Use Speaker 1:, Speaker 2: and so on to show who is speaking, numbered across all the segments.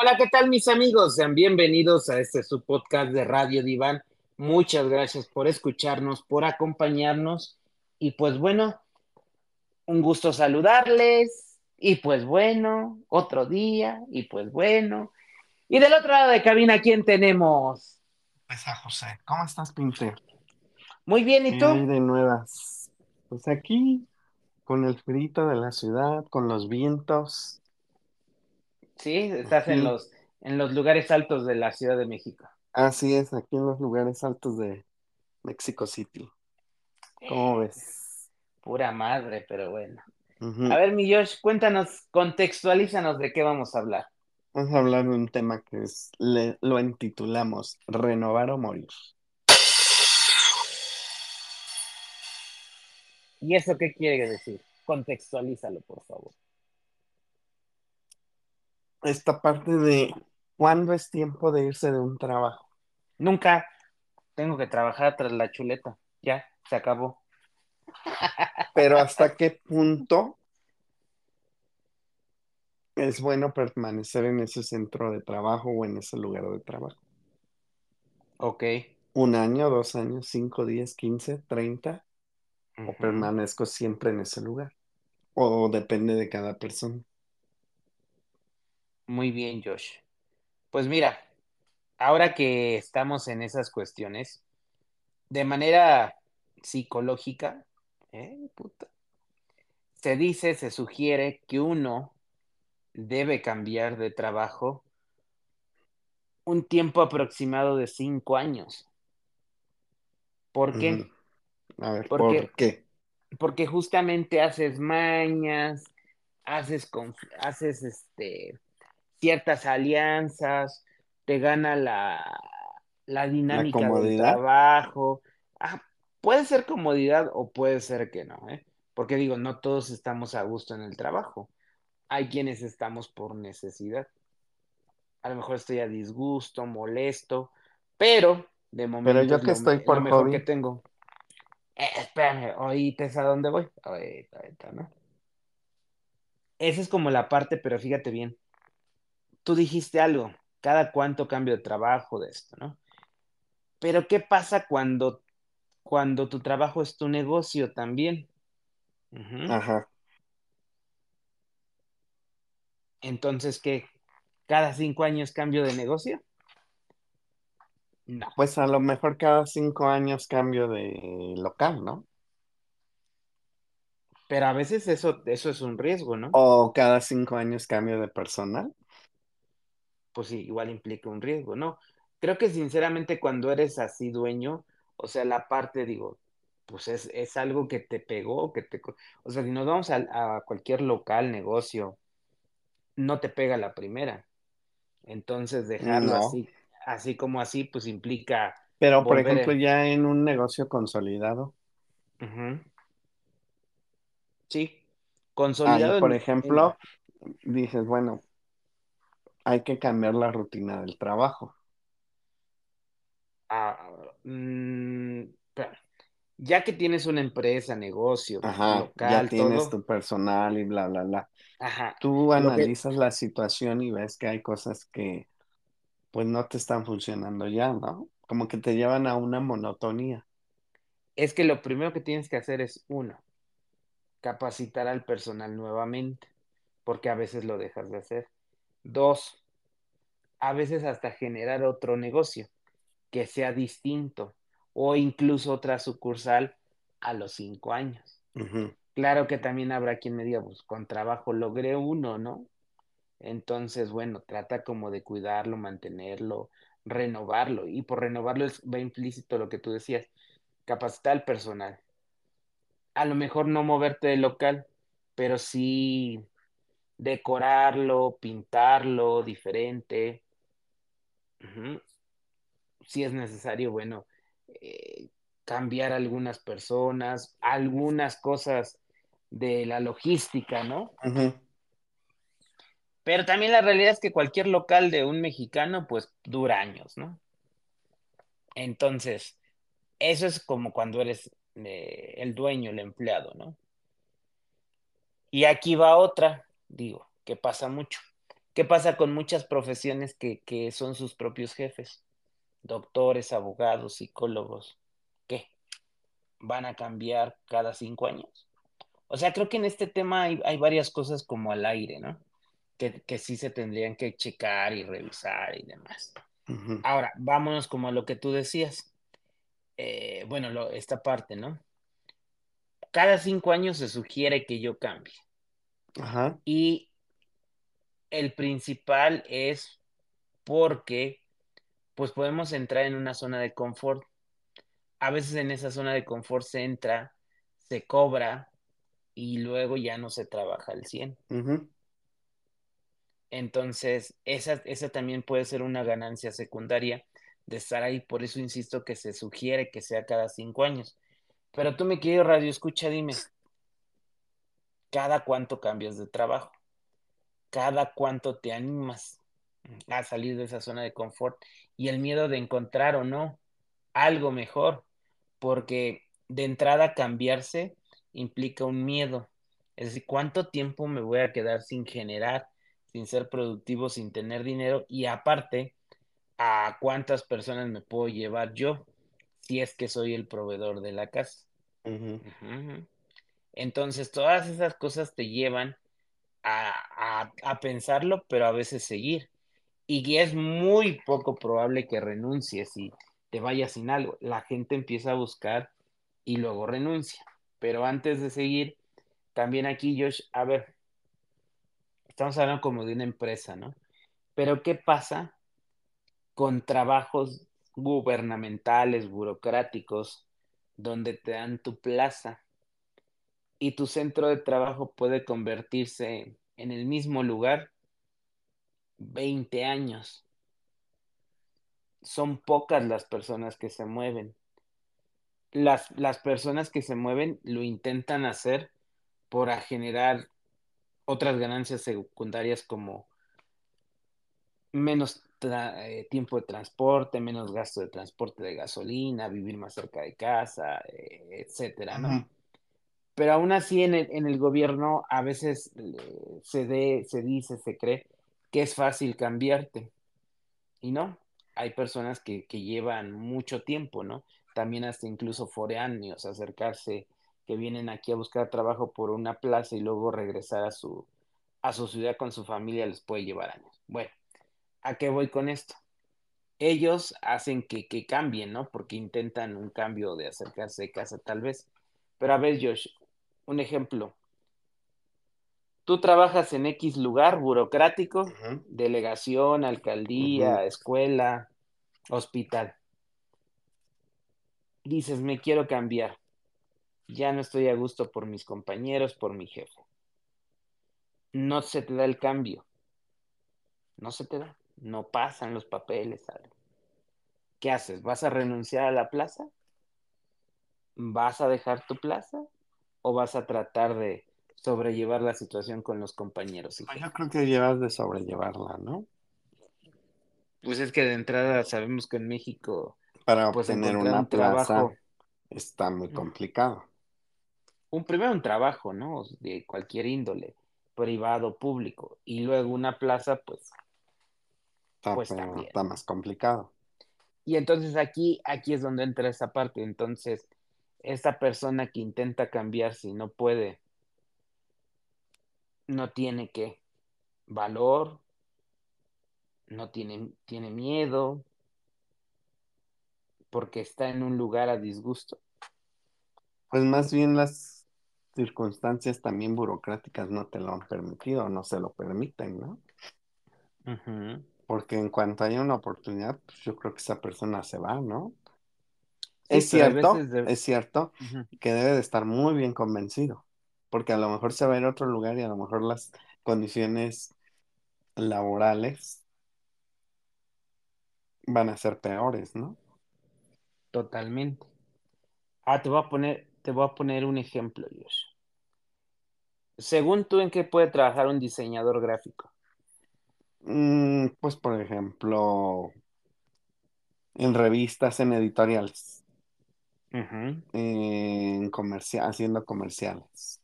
Speaker 1: Hola, ¿qué tal mis amigos? Sean bienvenidos a este su podcast de Radio Diván. Muchas gracias por escucharnos, por acompañarnos y pues bueno, un gusto saludarles y pues bueno, otro día y pues bueno. Y del otro lado de cabina, ¿quién tenemos?
Speaker 2: Pues a José. ¿Cómo estás, Pinche?
Speaker 1: Muy bien, ¿y
Speaker 2: ¿Qué
Speaker 1: tú?
Speaker 2: hay de nuevas? Pues aquí, con el frito de la ciudad, con los vientos.
Speaker 1: Sí, estás en los, en los lugares altos de la Ciudad de México.
Speaker 2: Así es, aquí en los lugares altos de Mexico City. ¿Cómo ves?
Speaker 1: Pura madre, pero bueno. A ver, mi Josh, cuéntanos, contextualízanos de qué vamos a hablar.
Speaker 2: Vamos a hablar de un tema que es, le- lo intitulamos Renovar o Morir.
Speaker 1: ¿Y eso qué quiere decir? Contextualízalo, por favor.
Speaker 2: Esta parte de cuándo es tiempo de irse de un trabajo.
Speaker 1: Nunca tengo que trabajar tras la chuleta. Ya, se acabó.
Speaker 2: Pero hasta qué punto es bueno permanecer en ese centro de trabajo o en ese lugar de trabajo.
Speaker 1: Ok.
Speaker 2: Un año, dos años, cinco, diez, quince, treinta, o permanezco siempre en ese lugar. O depende de cada persona.
Speaker 1: Muy bien, Josh. Pues mira, ahora que estamos en esas cuestiones, de manera psicológica, ¿eh? Puta, se dice, se sugiere que uno debe cambiar de trabajo un tiempo aproximado de cinco años. ¿Por qué?
Speaker 2: A ver,
Speaker 1: Porque-
Speaker 2: ¿por qué?
Speaker 1: Porque justamente haces mañas, haces, haces este, ciertas alianzas, te gana la, la dinámica del
Speaker 2: comodidad?
Speaker 1: trabajo. Ah, puede ser comodidad o puede ser que no, ¿eh? Porque digo, no todos estamos a gusto en el trabajo. Hay quienes estamos por necesidad. A lo mejor estoy a disgusto, molesto, pero de momento
Speaker 2: yo
Speaker 1: es
Speaker 2: que
Speaker 1: lo,
Speaker 2: estoy por
Speaker 1: lo mejor
Speaker 2: hobby.
Speaker 1: que tengo. Eh, espérame, ¿oíste a dónde voy? Ahorita, ahorita, ¿no? Esa es como la parte, pero fíjate bien. Tú dijiste algo, cada cuánto cambio de trabajo de esto, ¿no? Pero ¿qué pasa cuando, cuando tu trabajo es tu negocio también?
Speaker 2: Ajá.
Speaker 1: Entonces, ¿qué? ¿Cada cinco años cambio de negocio? No,
Speaker 2: Pues a lo mejor cada cinco años cambio de local, ¿no?
Speaker 1: pero a veces eso, eso es un riesgo, ¿no?
Speaker 2: O cada cinco años cambio de personal.
Speaker 1: Pues sí, igual implica un riesgo, ¿no? Creo que sinceramente cuando eres así dueño, o sea, la parte, digo, pues es, es algo que te pegó, que te... O sea, si nos vamos a, a cualquier local, negocio, no te pega la primera. Entonces dejarlo
Speaker 2: No.
Speaker 1: así, así como así, pues implica...
Speaker 2: Pero por ejemplo, ya en un negocio consolidado.
Speaker 1: Sí,
Speaker 2: Ahí,
Speaker 1: consolidado
Speaker 2: por
Speaker 1: en-
Speaker 2: ejemplo, dices, bueno, hay que cambiar la rutina del trabajo.
Speaker 1: Ah, mm, ya que tienes una empresa, negocio,
Speaker 2: Ajá, ya
Speaker 1: local,
Speaker 2: tienes
Speaker 1: todo,
Speaker 2: tu personal y bla, bla, bla.
Speaker 1: ajá,
Speaker 2: Tú
Speaker 1: que-
Speaker 2: analizas la situación y ves que hay cosas que pues no te están funcionando ya, ¿no? Como que te llevan a una monotonía.
Speaker 1: es que lo primero que tienes que hacer es, uno, capacitar al personal nuevamente, porque a veces lo dejas de hacer. Dos, a veces hasta generar otro negocio que sea distinto o incluso otra sucursal a los cinco años. Claro que también habrá quien me diga, pues con trabajo logré uno, ¿no? Entonces, bueno, trata como de cuidarlo, mantenerlo, renovarlo. Y por renovarlo es- va implícito lo que tú decías, capacitar al personal. A lo mejor no moverte del local, pero sí decorarlo, pintarlo diferente. Si es necesario, bueno, eh, cambiar algunas personas, algunas cosas de la logística, ¿no? Pero también la realidad es que cualquier local de un mexicano, pues dura años, ¿no? Entonces, eso es como cuando eres eh, el dueño, el empleado, ¿no? Y aquí va otra, digo, que pasa mucho, ¿Qué pasa con muchas profesiones que, que son sus propios jefes? Doctores, abogados, psicólogos. ¿Qué? ¿Van a cambiar cada cinco años? O sea, creo que en este tema hay, hay varias cosas como al aire, ¿no? Que, que, sí se tendrían que checar y revisar y demás. Uh -huh. Ahora, vámonos como a lo que tú decías. Eh, bueno, lo, esta parte, ¿no? Cada cinco años se sugiere que yo cambie.
Speaker 2: Ajá.
Speaker 1: Y el principal es porque pues podemos entrar en una zona de confort. A veces en esa zona de confort se entra, se cobra y luego ya no se trabaja al 100.
Speaker 2: Uh -huh.
Speaker 1: Entonces, esa, esa también puede ser una ganancia secundaria de estar ahí. Por eso insisto que se sugiere que sea cada cinco años. Pero tú, mi querido Radio Escucha, dime, ¿cada cuánto cambias de trabajo? ¿Cada cuánto te animas a salir de esa zona de confort? Y el miedo de encontrar o no algo mejor, porque de entrada cambiarse implica un miedo. Es decir, ¿cuánto tiempo me voy a quedar sin generar, sin ser productivo, sin tener dinero? Y aparte, ¿a cuántas personas me puedo llevar yo si es que soy el proveedor de la casa?
Speaker 2: Uh -huh.
Speaker 1: Uh -huh. Entonces, todas esas cosas te llevan a, a, a, pensarlo, pero a veces seguir. Y es muy poco probable que renuncies y te vayas sin algo. La gente empieza a buscar y luego renuncia. Pero antes de seguir, también aquí, Josh, a ver, estamos hablando como de una empresa, ¿no? Pero ¿qué pasa con trabajos gubernamentales, burocráticos, donde te dan tu plaza y tu centro de trabajo puede convertirse en el mismo lugar 20 años. Son pocas las personas que se mueven. Las, las personas que se mueven lo intentan hacer para generar otras ganancias secundarias como menos eh, tiempo de transporte, menos gasto de transporte de gasolina, vivir más cerca de casa, eh, etcétera, ¿no? Pero aún así en el, en el gobierno a veces se, de, se dice, se cree que es fácil cambiarte. Y no, hay personas que, que llevan mucho tiempo, ¿no? También hasta incluso foráneos acercarse, que vienen aquí a buscar trabajo por una plaza y luego regresar a su, a su ciudad con su familia les puede llevar años. Bueno, ¿a qué voy con esto? Ellos hacen que, que cambien, ¿no? Porque intentan un cambio de acercarse de casa tal vez. Pero a ver, Josh, un ejemplo. Tú trabajas en X lugar burocrático, uh -huh. delegación, alcaldía, uh -huh. escuela, hospital. Dices, me quiero cambiar. Ya no estoy a gusto por mis compañeros, por mi jefe. No se te da el cambio. No se te da. No pasan los papeles. ¿Qué haces? ¿Vas a renunciar a la plaza? ¿Vas a dejar tu plaza? ¿O vas a tratar de sobrellevar la situación con los compañeros?
Speaker 2: Pues yo creo que llevas de sobrellevarla, ¿no?
Speaker 1: Pues es que de entrada sabemos que en México
Speaker 2: para pues, obtener una un plaza trabajo, está muy complicado.
Speaker 1: Un primero un trabajo, ¿no? De cualquier índole, privado, público, y luego una plaza, pues,
Speaker 2: está, pues está más complicado.
Speaker 1: Y entonces aquí, aquí es donde entra esa parte. Entonces, esta persona que intenta cambiarse y no puede, no tiene que valor, no tiene, tiene miedo, porque está en un lugar a disgusto.
Speaker 2: Pues más bien las circunstancias también burocráticas no te lo han permitido, no se lo permiten, ¿no?
Speaker 1: Uh -huh.
Speaker 2: Porque en cuanto haya una oportunidad, pues yo creo que esa persona se va, ¿no? Es cierto, es cierto uh -huh. que debe de estar muy bien convencido, porque a lo mejor se va a ir a otro lugar y a lo mejor las condiciones laborales van a ser peores, ¿no?
Speaker 1: Totalmente. Ah, te voy a poner, te voy a poner un ejemplo, Dios. Según tú, ¿en qué puede trabajar un diseñador gráfico?
Speaker 2: Mm, pues, por ejemplo, en revistas, en editoriales,
Speaker 1: uh -huh.
Speaker 2: en comercial, haciendo comerciales.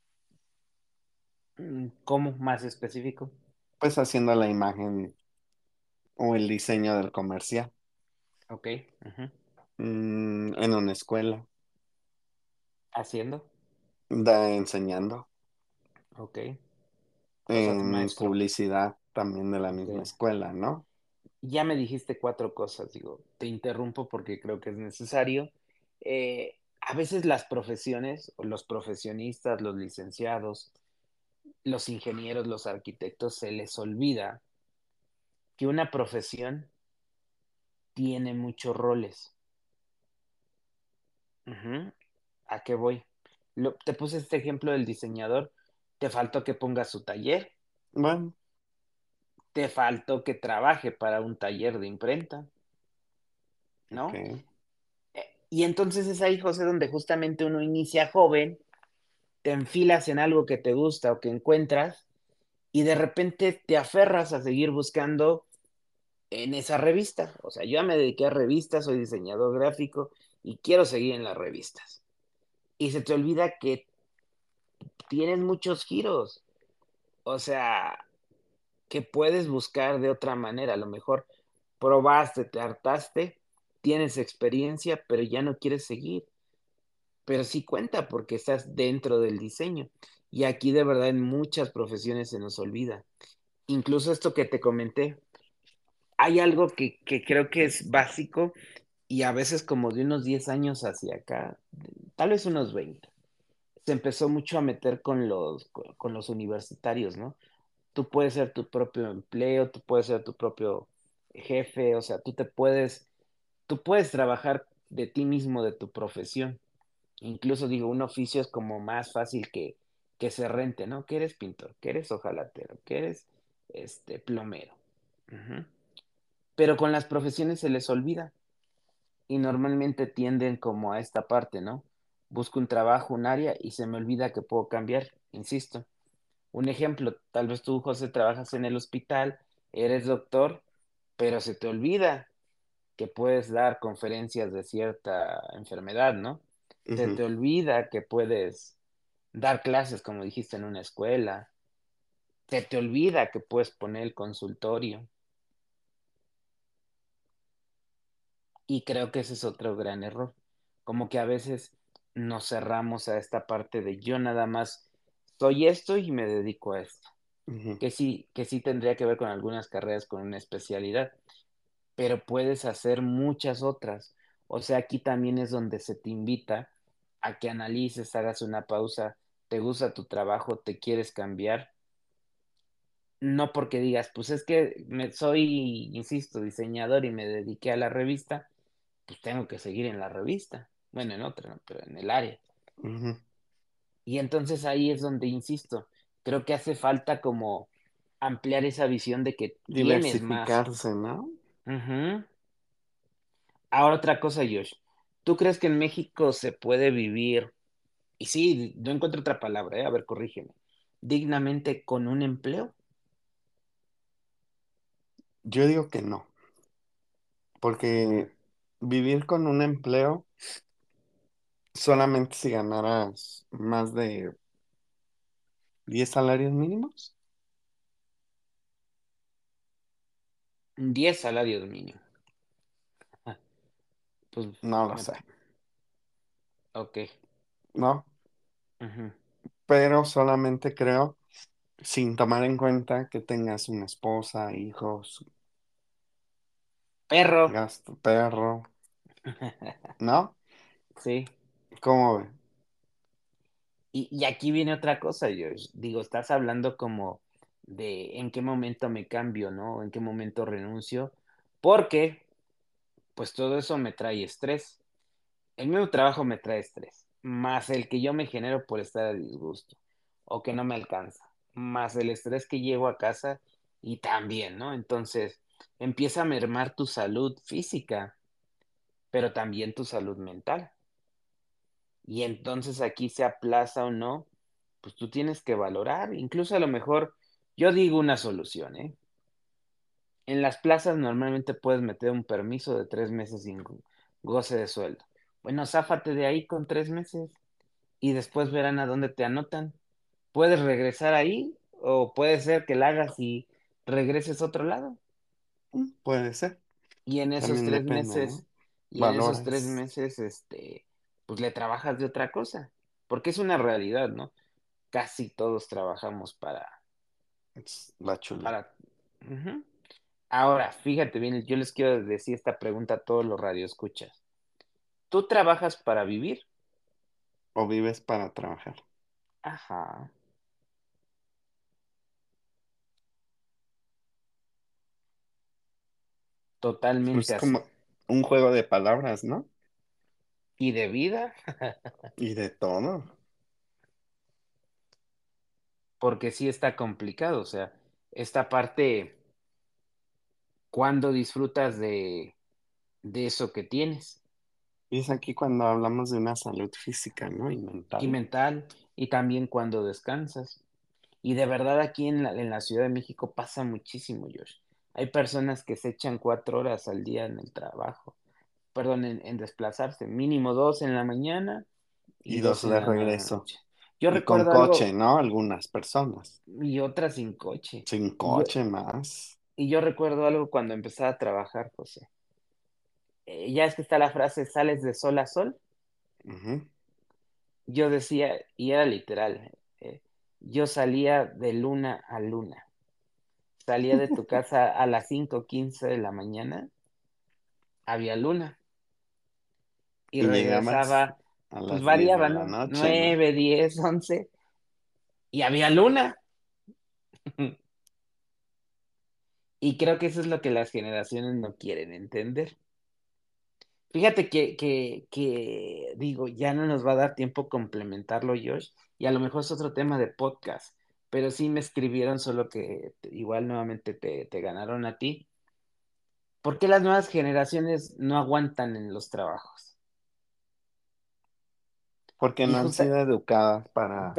Speaker 1: ¿Cómo? Más específico.
Speaker 2: Pues haciendo la imagen o el diseño del comercial.
Speaker 1: Ok.
Speaker 2: Mm, en una escuela.
Speaker 1: ¿Haciendo?
Speaker 2: Da, enseñando.
Speaker 1: Ok.
Speaker 2: en publicidad también de la misma escuela, ¿no?
Speaker 1: Ya me dijiste cuatro cosas, digo, te interrumpo porque creo que es necesario. Eh, a veces las profesiones, los profesionistas, los licenciados, los ingenieros, los arquitectos, se les olvida que una profesión tiene muchos roles. ¿A qué voy? te puse este ejemplo del diseñador. Te faltó que ponga su taller.
Speaker 2: Bueno.
Speaker 1: Te faltó que trabaje para un taller de imprenta. ¿No? Y entonces es ahí, José, donde justamente uno inicia joven, te enfilas en algo que te gusta o que encuentras y de repente te aferras a seguir buscando en esa revista. O sea, yo ya me dediqué a revistas, soy diseñador gráfico y quiero seguir en las revistas. Y se te olvida que tienes muchos giros. O sea, que puedes buscar de otra manera. A lo mejor probaste, te hartaste, tienes experiencia, pero ya no quieres seguir. Pero sí cuenta porque estás dentro del diseño. Y aquí de verdad en muchas profesiones se nos olvida. Incluso esto que te comenté, hay algo que, creo que es básico y a veces como de unos 10 años hacia acá, tal vez unos 20, se empezó mucho a meter con los, con los universitarios, ¿no? Tú puedes ser tu propio empleo, tú puedes ser tu propio jefe, o sea, tú te puedes, tú puedes trabajar de ti mismo, de tu profesión. Incluso digo, un oficio es como más fácil que, que se rente, ¿no? Que eres pintor, que eres ojalatero, que eres este, plomero. Pero con las profesiones se les olvida y normalmente tienden como a esta parte, ¿no? Busco un trabajo, un área y se me olvida que puedo cambiar, insisto. Un ejemplo, tal vez tú, José, trabajas en el hospital, eres doctor, pero se te olvida que puedes dar conferencias de cierta enfermedad, ¿no? Se te olvida que puedes dar clases, como dijiste, en una escuela. Se te olvida que puedes poner el consultorio. Y creo que ese es otro gran error. Como que a veces nos cerramos a esta parte de yo nada más soy esto y me dedico a esto. Que sí, que sí tendría que ver con algunas carreras con una especialidad, pero puedes hacer muchas otras. O sea, aquí también es donde se te invita a que analices, hagas una pausa, te gusta tu trabajo, te quieres cambiar. No porque digas, pues es que me, soy, insisto, diseñador y me dediqué a la revista, pues tengo que seguir en la revista. Bueno, en otra, pero en el área. Y entonces ahí es donde insisto, creo que hace falta como ampliar esa visión de que
Speaker 2: diversificarse, ¿no?
Speaker 1: Ahora otra cosa, Josh. ¿Tú crees que en México se puede vivir, y sí, no encuentro otra palabra, ¿eh? a ver, corrígeme, dignamente con un empleo?
Speaker 2: Yo digo que no. Porque vivir con un empleo, solamente si ganaras más de 10 salarios mínimos.
Speaker 1: 10 salarios mínimos.
Speaker 2: Pues, no lo sé.
Speaker 1: Ok.
Speaker 2: ¿No? Pero solamente creo, sin tomar en cuenta que tengas una esposa, hijos,
Speaker 1: Perro.
Speaker 2: Gasto, perro. ¿No?
Speaker 1: Sí.
Speaker 2: ¿Cómo ve?
Speaker 1: Y, aquí viene otra cosa, yo digo, estás hablando como de en qué momento me cambio, ¿no? En qué momento renuncio, porque pues todo eso me trae estrés. El mismo trabajo me trae estrés, más el que yo me genero por estar a disgusto o que no me alcanza, más el estrés que llego a casa y también, ¿no? Entonces, empieza a mermar tu salud física, pero también tu salud mental. Y entonces aquí se aplaza o no, pues tú tienes que valorar. Incluso a lo mejor, yo digo una solución, ¿eh? En las plazas normalmente puedes meter un permiso de tres meses sin goce de sueldo. Bueno, záfate de ahí con tres meses y después verán a dónde te anotan. Puedes regresar ahí o puede ser que la hagas y regreses a otro lado.
Speaker 2: Mm, puede ser.
Speaker 1: Y en esos tres meses, y en esos tres meses, este, pues le trabajas de otra cosa. Porque es una realidad, ¿no? Casi todos trabajamos para.
Speaker 2: La chula.
Speaker 1: Ahora, fíjate bien, yo les quiero decir esta pregunta a todos los radioescuchas. ¿Tú trabajas para vivir?
Speaker 2: ¿O vives para trabajar?
Speaker 1: Ajá. Totalmente.
Speaker 2: Es como un juego de palabras, ¿no?
Speaker 1: Y de vida.
Speaker 2: y de todo.
Speaker 1: Porque sí está complicado, o sea, esta parte, cuando disfrutas de, de eso que tienes?
Speaker 2: Y es aquí cuando hablamos de una salud física, ¿no? Y mental.
Speaker 1: Y mental, y también cuando descansas. Y de verdad aquí en la, en la Ciudad de México pasa muchísimo, Josh. Hay personas que se echan cuatro horas al día en el trabajo, perdón, en, desplazarse, mínimo dos en la mañana
Speaker 2: y, dos, de regreso. Yo recuerdo con coche, ¿no? Algunas personas.
Speaker 1: Y otras sin coche.
Speaker 2: Sin coche más.
Speaker 1: Y yo recuerdo algo cuando empezaba a trabajar, José. Eh, ya es que está la frase, sales de sol a sol. Yo decía, y era literal, eh, yo salía de luna a luna salía de tu casa a las 5.15 de la mañana, había luna. Y, regresaba, pues variaban, ¿no? 9, 10, 11, y había luna. y creo que eso es lo que las generaciones no quieren entender. Fíjate que, que, que, digo, ya no nos va a dar tiempo complementarlo, Josh, y a lo mejor es otro tema de podcast, pero sí me escribieron, solo que igual nuevamente te, ganaron a ti. ¿Por qué las nuevas generaciones no aguantan en los trabajos?
Speaker 2: Porque no han sido educadas para...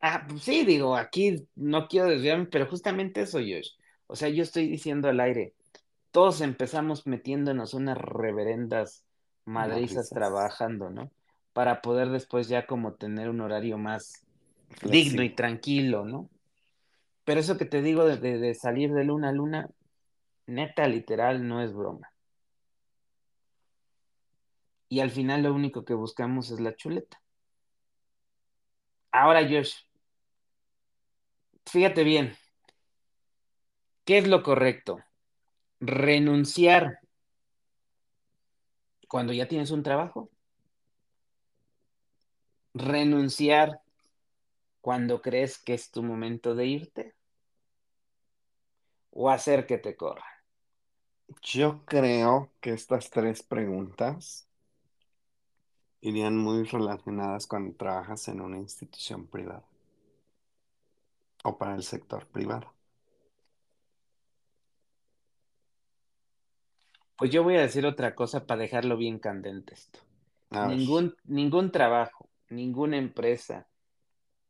Speaker 1: ah, pues sí, digo, aquí no quiero desviarme, pero justamente eso, Josh. O sea, yo estoy diciendo al aire, todos empezamos metiéndonos unas reverendas madrizas trabajando, ¿no? Para poder después ya como tener un horario más digno y tranquilo, ¿no? Pero eso que te digo de, salir de luna a luna, neta, literal, no es broma. Y al final lo único que buscamos es la chuleta. Ahora, Josh, fíjate bien, ¿qué es lo correcto? Renunciar cuando ya tienes un trabajo. Renunciar cuando crees que es tu momento de irte? ¿O hacer que te corra?
Speaker 2: Yo creo que estas tres preguntas irían muy relacionadas cuando trabajas en una institución privada o para el sector privado.
Speaker 1: Pues yo voy a decir otra cosa para dejarlo bien candente esto. Ningún, ningún trabajo, ninguna empresa,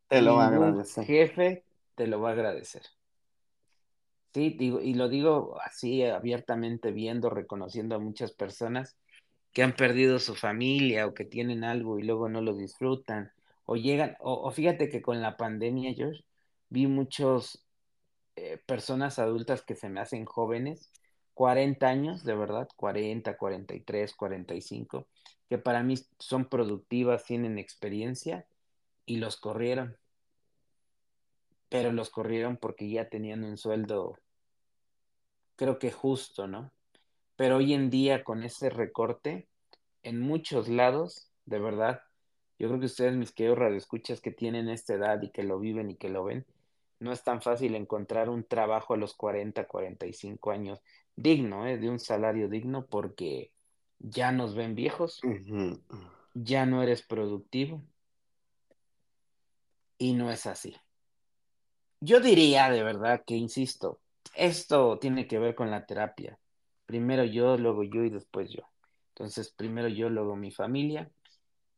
Speaker 2: te lo va a agradecer.
Speaker 1: Jefe te lo va a agradecer. Sí, digo, y lo digo así abiertamente, viendo, reconociendo a muchas personas que han perdido su familia o que tienen algo y luego no lo disfrutan. O llegan, o, fíjate que con la pandemia, yo vi muchos eh, personas adultas que se me hacen jóvenes, 40 años, de verdad, 40, 43, 45, que para mí son productivas, tienen experiencia y los corrieron. Pero los corrieron porque ya tenían un sueldo, creo que justo, ¿no? Pero hoy en día con ese recorte, en muchos lados, de verdad, yo creo que ustedes, mis queridos radioescuchas que tienen esta edad y que lo viven y que lo ven, no es tan fácil encontrar un trabajo a los 40, 45 años digno, ¿eh? de un salario digno, porque ya nos ven viejos, ya no eres productivo, y no es así. Yo diría de verdad que, insisto, esto tiene que ver con la terapia. Primero yo, luego yo y después yo. Entonces, primero yo, luego mi familia.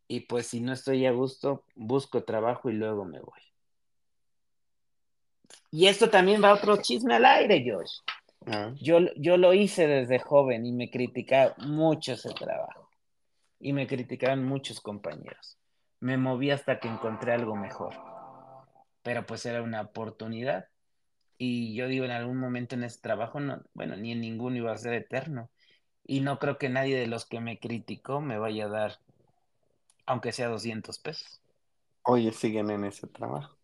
Speaker 1: Y pues si no estoy a gusto, busco trabajo y luego me voy. Y esto también va otro chisme al aire, Josh. Ah. Yo, yo lo hice desde joven y me criticaron mucho ese trabajo. Y me criticaron muchos compañeros. Me moví hasta que encontré algo mejor pero pues era una oportunidad. Y yo digo, en algún momento en ese trabajo, no, bueno, ni en ninguno iba a ser eterno. Y no creo que nadie de los que me criticó me vaya a dar, aunque sea 200 pesos.
Speaker 2: Oye, siguen en ese trabajo.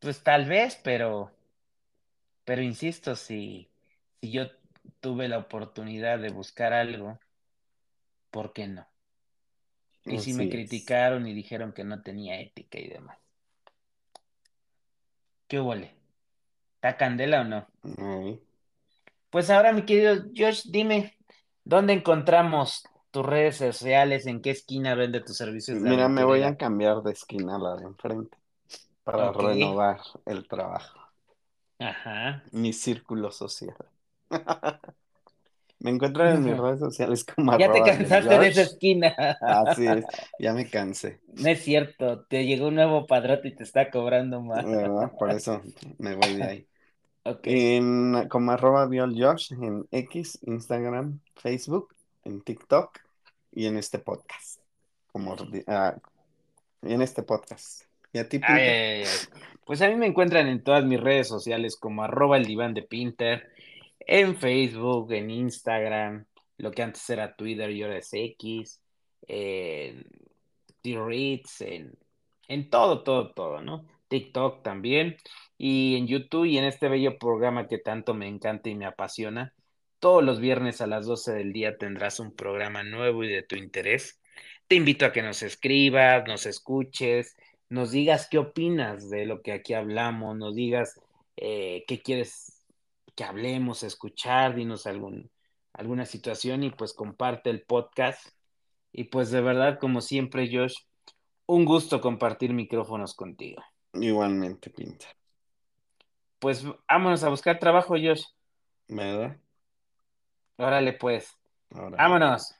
Speaker 1: Pues tal vez, pero, pero insisto, si, si yo tuve la oportunidad de buscar algo, ¿por qué no? Y si me criticaron y dijeron que no tenía ética y demás. ¿Qué huele? ¿Está candela o no? Pues ahora, mi querido Josh, dime, ¿dónde encontramos tus redes sociales? ¿En qué esquina vende tus servicios
Speaker 2: de Mira, me voy a cambiar de esquina a la de enfrente para renovar el trabajo. Ajá. Mi círculo social. Me encuentro en mis redes sociales como
Speaker 1: Ya te cansaste de esa esquina.
Speaker 2: Así es, ya me cansé.
Speaker 1: No es cierto, te llegó un nuevo padrote y te está cobrando más.
Speaker 2: Por eso me voy de ahí. En, como arroba Josh en X, Instagram, Facebook, en TikTok y en este podcast. Como ah, en este podcast. ¿Y a ti,
Speaker 1: Pues a mí me encuentran en todas mis redes sociales como arroba el diván de Pinter en Facebook, en Instagram, lo que antes era Twitter y ahora es X, en Reads, en, en todo, todo, todo, ¿no? TikTok también, y en YouTube y en este bello programa que tanto me encanta y me apasiona. Todos los viernes a las 12 del día tendrás un programa nuevo y de tu interés. Te invito a que nos escribas, nos escuches, nos digas qué opinas de lo que aquí hablamos, nos digas eh, qué quieres que hablemos, escuchar, dinos alguna situación y pues comparte el podcast. Y pues de verdad, como siempre, Josh, un gusto compartir micrófonos contigo.
Speaker 2: Igualmente, Pinta.
Speaker 1: Pues vámonos a buscar trabajo, Josh.
Speaker 2: ¿Verdad?
Speaker 1: Órale, pues. Vámonos.